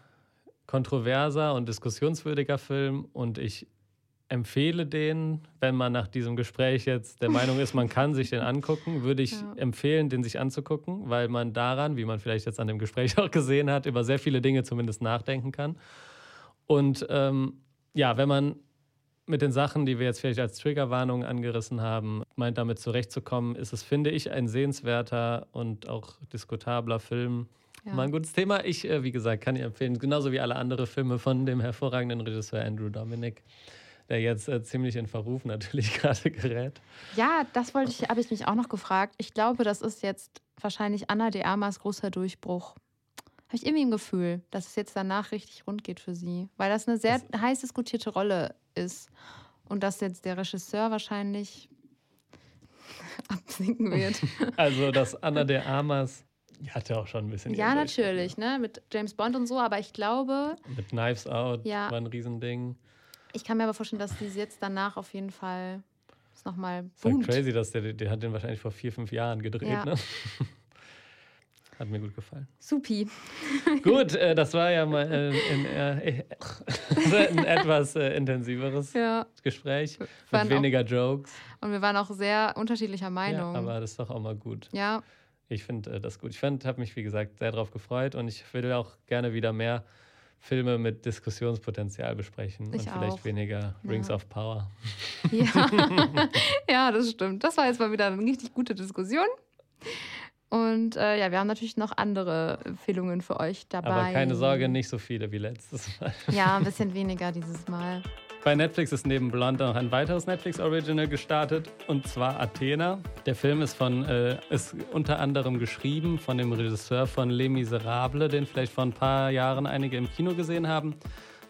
kontroverser und diskussionswürdiger Film und ich empfehle den, wenn man nach diesem Gespräch jetzt der Meinung ist, man kann sich den angucken, würde ich [laughs] ja. empfehlen, den sich anzugucken, weil man daran, wie man vielleicht jetzt an dem Gespräch [laughs] auch gesehen hat, über sehr viele Dinge zumindest nachdenken kann. Und ähm, ja, wenn man mit den Sachen, die wir jetzt vielleicht als Triggerwarnung angerissen haben, meint damit zurechtzukommen, ist es, finde ich, ein sehenswerter und auch diskutabler Film. Ja. Mal ein gutes Thema. Ich, äh, wie gesagt, kann ich empfehlen, genauso wie alle anderen Filme von dem hervorragenden Regisseur Andrew Dominic, der jetzt äh, ziemlich in Verruf natürlich [laughs] gerade gerät. Ja, das wollte ich, habe ich mich auch noch gefragt. Ich glaube, das ist jetzt wahrscheinlich Anna de Armas großer Durchbruch. Habe ich irgendwie ein Gefühl, dass es jetzt danach richtig rund geht für sie, weil das eine sehr das heiß diskutierte Rolle ist und dass jetzt der Regisseur wahrscheinlich [laughs] absinken wird. [laughs] Also, dass Anna de Armas hatte auch schon ein bisschen. Ja, natürlich, ne? Mit James Bond und so, aber ich glaube. Mit Knives Out ja, war ein Riesending. Ich kann mir aber vorstellen, dass die jetzt danach auf jeden Fall nochmal boomt. Ist crazy, dass der, der hat den wahrscheinlich vor vier, fünf Jahren gedreht, ja. ne? [laughs] Hat mir gut gefallen. Supi. [laughs] Gut, äh, das war ja mal äh, ein, äh, [laughs] ein etwas äh, intensiveres ja. Gespräch mit weniger auch, Jokes. Und wir waren auch sehr unterschiedlicher Meinung. Ja, aber das ist doch auch mal gut. Ja. Ich finde äh, das gut. Ich habe mich, wie gesagt, sehr darauf gefreut und ich will auch gerne wieder mehr Filme mit Diskussionspotenzial besprechen ich und vielleicht auch. weniger Rings ja. of Power. Ja. [laughs] ja, das stimmt. Das war jetzt mal wieder eine richtig gute Diskussion. Und äh, ja, wir haben natürlich noch andere Empfehlungen für euch dabei. Aber keine Sorge, nicht so viele wie letztes Mal. [laughs] Ja, ein bisschen weniger dieses Mal. Bei Netflix ist neben Blonde noch ein weiteres Netflix-Original gestartet, und zwar Athena. Der Film ist, von, äh, ist unter anderem geschrieben von dem Regisseur von Les Miserables, den vielleicht vor ein paar Jahren einige im Kino gesehen haben.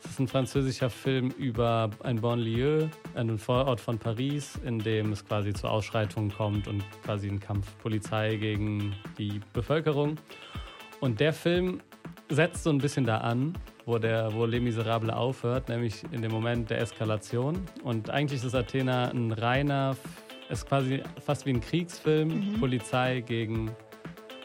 Es ist ein französischer Film über ein Bonlieu, einen Vorort von Paris, in dem es quasi zu Ausschreitungen kommt und quasi ein Kampf Polizei gegen die Bevölkerung. Und der Film setzt so ein bisschen da an, wo, der, wo Les Miserables aufhört, nämlich in dem Moment der Eskalation. Und eigentlich ist Athena ein reiner ist quasi fast wie ein Kriegsfilm, Mhm. Polizei gegen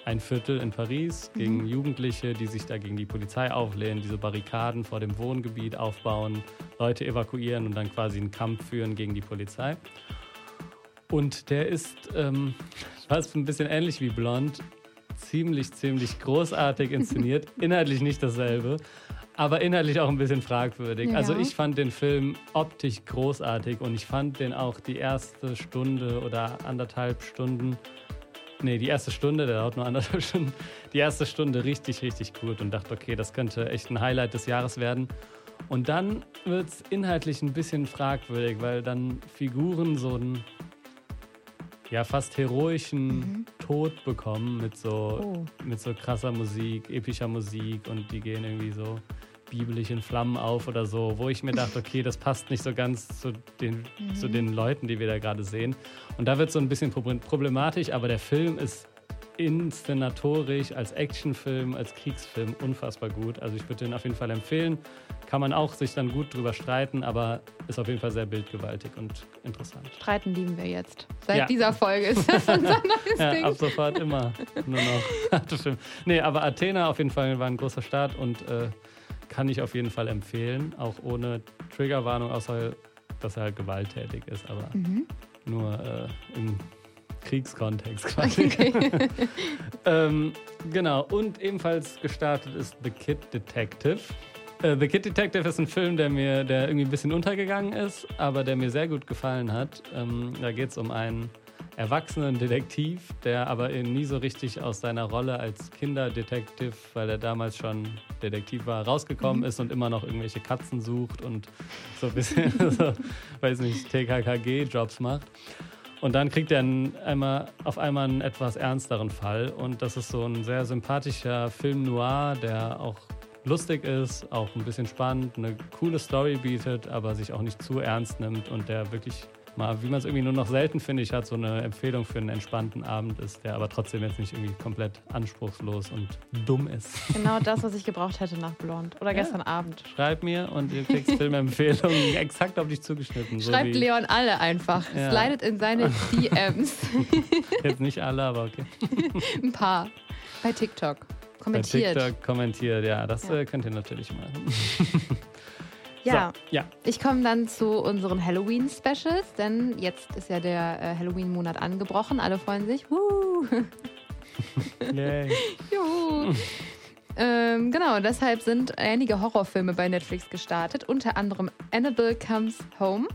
ein Viertel in Paris, Mhm. gegen Jugendliche, die sich da gegen die Polizei auflehnen, diese Barrikaden vor dem Wohngebiet aufbauen, Leute evakuieren und dann quasi einen Kampf führen gegen die Polizei. Und der ist ähm, [laughs] fast ein bisschen ähnlich wie Blond, ziemlich, ziemlich großartig inszeniert, [laughs] inhaltlich nicht dasselbe, aber inhaltlich auch ein bisschen fragwürdig. Ja. Also ich fand den Film optisch großartig und ich fand den auch die erste Stunde oder anderthalb Stunden, nee, die erste Stunde, der dauert nur anderthalb [laughs] Stunden, die erste Stunde richtig, richtig gut und dachte, okay, das könnte echt ein Highlight des Jahres werden. Und dann wird es inhaltlich ein bisschen fragwürdig, weil dann Figuren so einen ja, fast heroischen Tod bekommen mit so, Oh. mit so krasser Musik, epischer Musik und die gehen irgendwie so biblisch in Flammen auf oder so, wo ich mir dachte, okay, das passt nicht so ganz zu den, zu den Leuten, die wir da gerade sehen. Und da wird es so ein bisschen prob- problematisch, aber der Film ist inszenatorisch, als Actionfilm, als Kriegsfilm unfassbar gut. Also ich würde den auf jeden Fall empfehlen. Kann man auch sich dann gut drüber streiten, aber ist auf jeden Fall sehr bildgewaltig und interessant. Streiten lieben wir jetzt. Seit Ja. dieser Folge ist das unser [laughs] neues Ja, Ding. ab sofort immer nur noch [laughs] harte Filme. Nee, aber Athena auf jeden Fall war ein großer Start und äh, kann ich auf jeden Fall empfehlen, auch ohne Triggerwarnung, außer dass er halt gewalttätig ist, aber Mhm. nur äh, im Kriegskontext [laughs] quasi. Okay. [laughs] ähm, genau, und ebenfalls gestartet ist The Kid Detective. Äh, The Kid Detective ist ein Film, der mir, der irgendwie ein bisschen untergegangen ist, aber der mir sehr gut gefallen hat. Ähm, da geht es um einen erwachsenen Detektiv, der aber nie so richtig aus seiner Rolle als Kinderdetektiv, weil er damals schon Detektiv war, rausgekommen ist und immer noch irgendwelche Katzen sucht und so ein bisschen, [laughs] so, weiß nicht, TKKG-Jobs macht. Und dann kriegt er einmal, auf einmal einen etwas ernsteren Fall. Und das ist so ein sehr sympathischer Film noir, der auch lustig ist, auch ein bisschen spannend, eine coole Story bietet, aber sich auch nicht zu ernst nimmt und der wirklich mal, wie man es irgendwie nur noch selten, finde ich, hat, so eine Empfehlung für einen entspannten Abend ist, der aber trotzdem jetzt nicht irgendwie komplett anspruchslos und dumm ist. genau das, was ich gebraucht hätte nach Blond. Oder Ja. gestern Abend. Schreib mir und ihr kriegt Filmempfehlungen [laughs] exakt auf dich zugeschnitten. So Schreibt Leon alle einfach. Ja. Slidet in seine DMs. [laughs] jetzt nicht alle, aber okay. [laughs] Ein paar. Bei TikTok. Kommentiert. Bei TikTok kommentiert, ja, das Ja. Äh, könnt ihr natürlich machen. Ja, So, ja. ich komme dann zu unseren Halloween-Specials, denn jetzt ist ja der äh, Halloween-Monat angebrochen. Alle freuen sich. Woo! [laughs] Yay. Juhu. ähm, genau, deshalb sind einige Horrorfilme bei Netflix gestartet, unter anderem Annabelle Comes Home,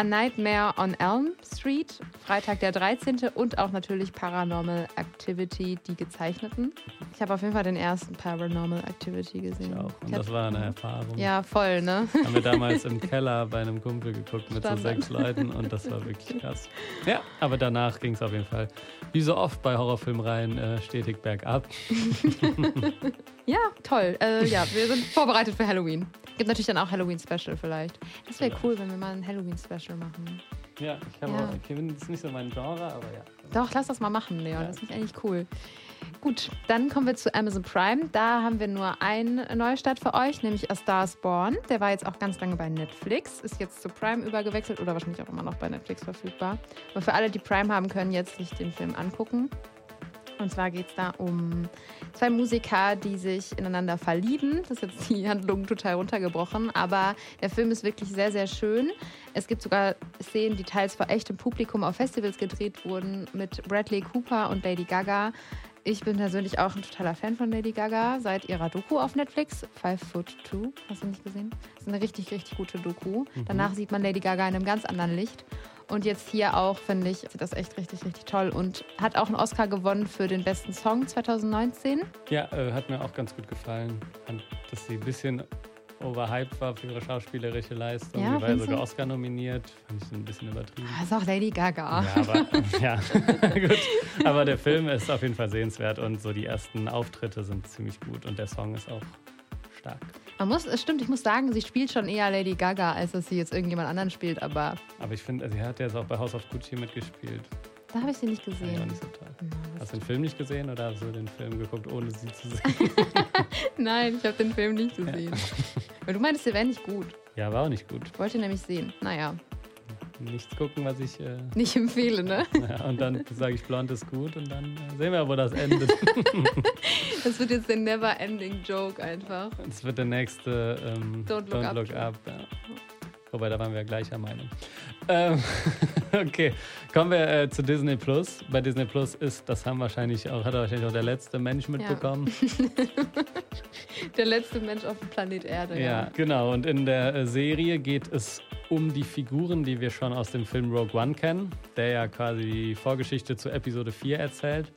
A Nightmare on Elm Street, Freitag der 13. und auch natürlich Paranormal Activity, die gezeichneten. Ich habe auf jeden Fall den ersten Paranormal Activity gesehen. Ich auch. Und Ich das war eine Erfahrung. Ja, voll, ne? [laughs] Haben wir damals im [laughs] Keller bei einem Kumpel geguckt mit so Standard. sechs Leuten und das war wirklich krass. Ja, aber danach ging es auf jeden Fall, wie so oft bei Horrorfilmreihen, äh, stetig bergab. [laughs] Ja, toll. Äh, ja, wir sind vorbereitet für Halloween. Gibt natürlich dann auch Halloween-Special vielleicht. Das wäre cool, wenn wir mal ein Halloween-Special machen. Ja, ich habe Ja. auch, okay, das ist nicht so mein Genre, aber ja. Doch, lass das mal machen, Leon. Ja. Das finde ich eigentlich cool. Gut, dann kommen wir zu Amazon Prime. Da haben wir nur einen Neustart für euch, nämlich A Star is Born. Der war jetzt auch ganz lange bei Netflix, ist jetzt zu Prime übergewechselt oder wahrscheinlich auch immer noch bei Netflix verfügbar. Aber für alle, die Prime haben, können jetzt sich den Film angucken. Und zwar geht es da um zwei Musiker, die sich ineinander verlieben. Das ist jetzt die Handlung total runtergebrochen, aber der Film ist wirklich sehr, sehr schön. Es gibt sogar Szenen, die teils vor echtem Publikum auf Festivals gedreht wurden, mit Bradley Cooper und Lady Gaga. Ich bin persönlich auch ein totaler Fan von Lady Gaga seit ihrer Doku auf Netflix, Five Foot Two. Hast du nicht gesehen? Das ist eine richtig, richtig gute Doku. Danach sieht man Lady Gaga in einem ganz anderen Licht. Und jetzt hier auch, finde ich, ist das echt richtig, richtig toll. Und hat auch einen Oscar gewonnen für den besten Song 2019. Ja, äh, hat mir auch ganz gut gefallen, dass sie ein bisschen overhyped war für ihre schauspielerische Leistung. Ja, sie war ja sogar? Oscar nominiert, fand ich ein bisschen übertrieben. Das ist auch Lady Gaga. Ja, aber, [laughs] ja, [laughs] gut. aber der Film ist auf jeden Fall sehenswert und so die ersten Auftritte sind ziemlich gut und der Song ist auch stark. Man muss, es stimmt, ich muss sagen, sie spielt schon eher Lady Gaga, als dass sie jetzt irgendjemand anderen spielt, aber Aber ich finde, sie hat ja jetzt auch bei House of Gucci mitgespielt. da habe ich sie nicht gesehen. nicht so. Na, das- Hast du den Film nicht gesehen oder hast du den Film geguckt, ohne sie zu sehen? [laughs] Nein, ich habe den Film nicht gesehen. Weil du meintest, der wäre nicht gut. Ja, war auch nicht gut. Ich wollte nämlich sehen. Naja. Nichts gucken, was ich. Äh, Nicht empfehle, ne? [laughs] ja, und dann sage ich, blond ist gut und dann äh, sehen wir, wo das endet. [laughs] Das wird jetzt der never-ending Joke einfach. Das wird der nächste ähm, Don't Look Up. Look Up ja. Wobei, da waren wir gleicher Meinung. Ähm, [laughs] okay, kommen wir äh, zu Disney Plus. Bei Disney Plus ist, das haben wahrscheinlich auch, hat wahrscheinlich auch der letzte Mensch mitbekommen. Der letzte Mensch auf dem Planet Erde. Ja, genau. Und in der äh, Serie geht es um die Figuren, die wir schon aus dem Film Rogue One kennen, der ja quasi die Vorgeschichte zu Episode 4 erzählt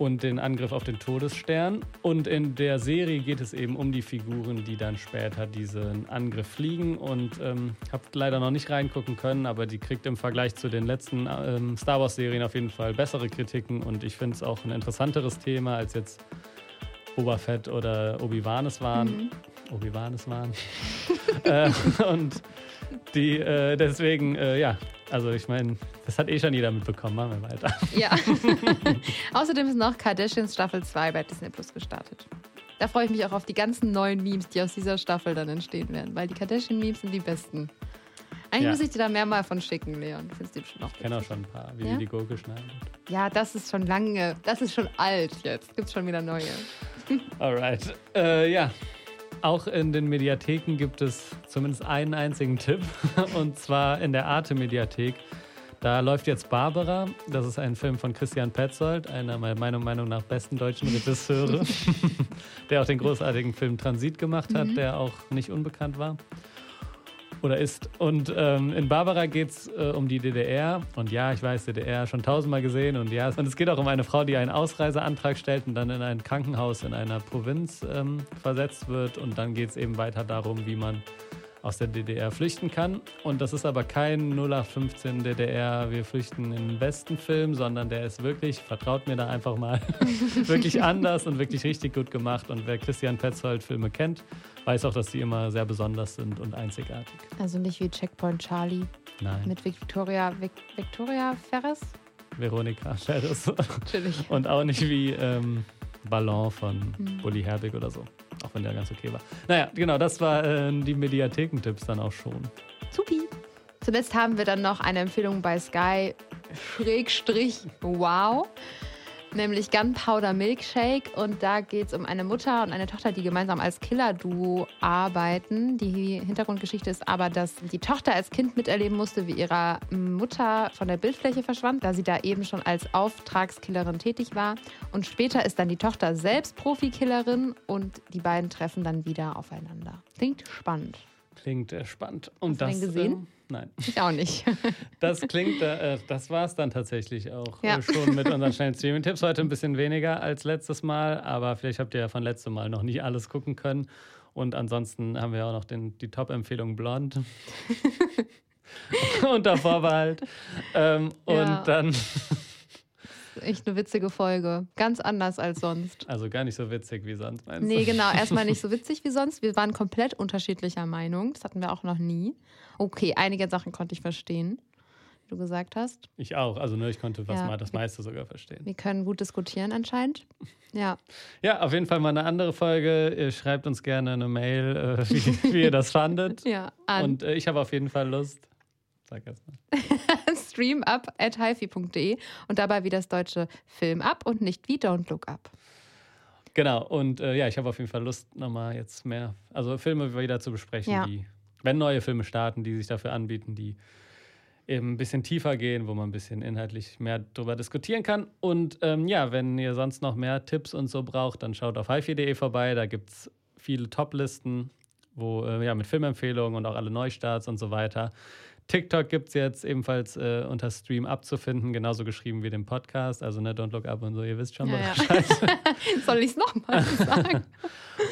und den Angriff auf den Todesstern. Und in der Serie geht es eben um die Figuren, die dann später diesen Angriff fliegen. Und ähm, habe leider noch nicht reingucken können, aber die kriegt im Vergleich zu den letzten ähm, Star Wars-Serien auf jeden Fall bessere Kritiken. Und ich finde es auch ein interessanteres Thema als jetzt Boba Fett oder Obi-Wan es waren. Mhm. Obi-Wan es waren. [laughs] äh, und die äh, deswegen, äh, ja, also ich meine, das hat eh schon jeder mitbekommen. Machen wir weiter. Ja. [laughs] Außerdem ist noch Kardashians Staffel 2 bei Disney Plus gestartet. Da freue ich mich auch auf die ganzen neuen Memes, die aus dieser Staffel dann entstehen werden, weil die Kardashian-Memes sind die besten. Eigentlich Ja. muss ich dir da mehr mal von schicken, Leon. Findest du bestimmt auch Ich kenne auch schon ein paar, wie Ja? die die Gurke schneiden. Ja, das ist schon lange, das ist schon alt jetzt. Gibt's schon wieder neue. Alright. Äh, ja. Auch in den Mediatheken gibt es zumindest einen einzigen Tipp. [laughs] Und zwar in der Arte-Mediathek. Da läuft jetzt Barbara. Das ist ein Film von Christian Petzold, einer meiner Meinung nach besten deutschen Regisseure, [laughs] der auch den großartigen Film Transit gemacht hat, der auch nicht unbekannt war. Oder ist. Und ähm, in Barbara geht es äh, um die DDR. Und ja, ich weiß, DDR schon tausendmal gesehen. Und ja, und es geht auch um eine Frau, die einen Ausreiseantrag stellt und dann in ein Krankenhaus in einer Provinz ähm, versetzt wird. Und dann geht es eben weiter darum, wie man aus der DDR flüchten kann. Und das ist aber kein 0815 DDR, wir flüchten in den Westen Film, sondern der ist wirklich, vertraut mir da einfach mal, [laughs] wirklich anders und wirklich richtig gut gemacht. Und wer Christian Petzold Filme kennt, weiß auch, dass die immer sehr besonders sind und einzigartig. Also nicht wie Checkpoint Charlie Nein, mit Victoria, Vic, Victoria Ferris. Veronika Ferris. Natürlich. [laughs] und auch nicht wie ähm, Ballon von Hm. Bully Herbig oder so. Auch wenn der ganz okay war. Naja, genau, das war äh, die Mediathekentipps dann auch schon. Supi. Zuletzt haben wir dann noch eine Empfehlung bei Sky Schrägstrich Wow. Nämlich Gunpowder Milkshake. Und da geht es um eine Mutter und eine Tochter, die gemeinsam als Killer-Duo arbeiten. Die Hintergrundgeschichte ist aber, dass die Tochter als Kind miterleben musste, wie ihre Mutter von der Bildfläche verschwand, da sie da eben schon als Auftragskillerin tätig war. Und später ist dann die Tochter selbst Profikillerin und die beiden treffen dann wieder aufeinander. Klingt spannend. Klingt äh, spannend. Und Hast du das, den gesehen? ähm, nein. Ich auch nicht. [laughs] Das klingt, äh, das war es dann tatsächlich auch Ja. äh, schon mit [laughs] unseren schnellen Streaming-Tipps. Heute ein bisschen weniger als letztes Mal, aber vielleicht habt ihr ja von letztem Mal noch nicht alles gucken können. Und ansonsten haben wir auch noch den, die Top-Empfehlung Blond. [laughs] Unter Vorbehalt. Ähm, Ja. Und dann, Echt eine witzige Folge. Ganz anders als sonst. also gar nicht so witzig wie sonst, meinst Nee, du? genau. Erstmal nicht [laughs] so witzig wie sonst. Wir waren komplett unterschiedlicher Meinung. Das hatten wir auch noch nie. Okay, einige Sachen konnte ich verstehen, wie du gesagt hast. Ich auch. Also nur ich konnte was Ja. mal das meiste sogar verstehen. Wir können gut diskutieren anscheinend. Ja, [laughs] Ja, auf jeden Fall mal eine andere Folge. Ihr schreibt uns gerne eine Mail, äh, wie, wie ihr das [laughs] fandet. ja. An Und äh, ich habe auf jeden Fall Lust. Sag erst mal. Streamup at hifi.de und dabei wie das deutsche Film ab und nicht wie Don't Look Up. Genau, und äh, ja, ich habe auf jeden Fall Lust, nochmal jetzt mehr, also Filme wieder zu besprechen, Ja. die, wenn neue Filme starten, die sich dafür anbieten, die eben ein bisschen tiefer gehen, wo man ein bisschen inhaltlich mehr drüber diskutieren kann. Und ähm, ja, wenn ihr sonst noch mehr Tipps und so braucht, dann schaut auf hifi.de vorbei, da gibt es viele Top-Listen, wo äh, ja mit Filmempfehlungen und auch alle Neustarts und so weiter. TikTok gibt es jetzt ebenfalls äh, unter Stream abzufinden, genauso geschrieben wie den Podcast. Also ne, Don't Look Up und so, ihr wisst schon Ja, ja. [laughs] Soll ich es nochmal sagen? [laughs]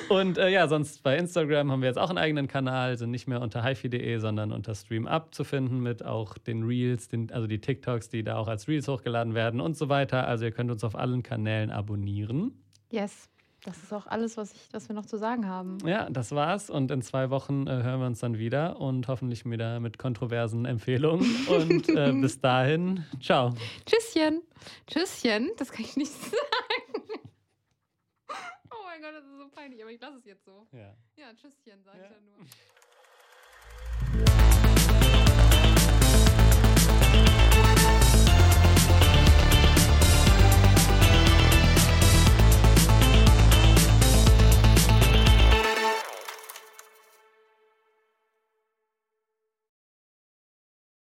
Und äh, ja, sonst bei Instagram haben wir jetzt auch einen eigenen Kanal, sind nicht mehr unter hifi.de, sondern unter StreamUp zu finden, mit auch den Reels, den, also die TikToks, die da auch als Reels hochgeladen werden und so weiter. Also ihr könnt uns auf allen Kanälen abonnieren. Yes. Das ist auch alles, was, ich, was wir noch zu sagen haben. Ja, das war's. Und in zwei Wochen äh, hören wir uns dann wieder und hoffentlich wieder mit kontroversen Empfehlungen. [laughs] Und äh, bis dahin, ciao. Tschüsschen. Tschüsschen. Das kann ich nicht [laughs] sagen. Oh mein Gott, das ist so peinlich, aber ich lasse es jetzt so. Ja. Ja, Tschüsschen, sage ich Ja. ja nur.